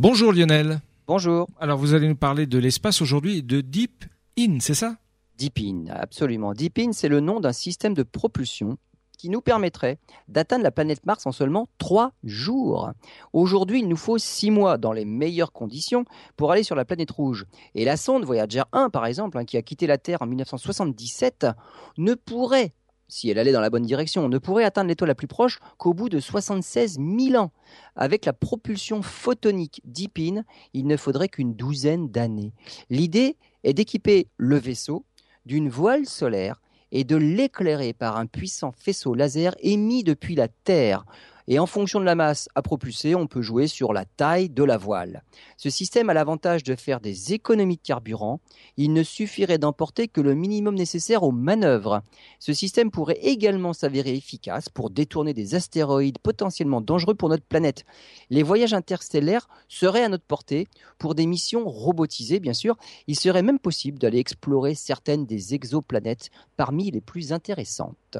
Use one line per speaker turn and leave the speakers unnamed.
Bonjour Lionel.
Bonjour.
Alors vous allez nous parler de l'espace aujourd'hui de Deep In, c'est ça?
Deep In, absolument. Deep In, c'est le nom d'un système de propulsion qui nous permettrait d'atteindre la planète Mars en seulement trois jours. Aujourd'hui, il nous faut six mois dans les meilleures conditions pour aller sur la planète rouge. Et la sonde Voyager 1, par exemple, hein, qui a quitté la Terre en 1977, ne pourrait si elle allait dans la bonne direction, ne pourrait atteindre l'étoile la plus proche qu'au bout de 76 000 ans. Avec la propulsion photonique Deep In, il ne faudrait qu'une douzaine d'années. L'idée est d'équiper le vaisseau d'une voile solaire et de l'éclairer par un puissant faisceau laser émis depuis la Terre. Et en fonction de la masse à propulser, on peut jouer sur la taille de la voile. Ce système a l'avantage de faire des économies de carburant. Il ne suffirait d'emporter que le minimum nécessaire aux manœuvres. Ce système pourrait également s'avérer efficace pour détourner des astéroïdes potentiellement dangereux pour notre planète. Les voyages interstellaires seraient à notre portée pour des missions robotisées, bien sûr. Il serait même possible d'aller explorer certaines des exoplanètes parmi les plus intéressantes.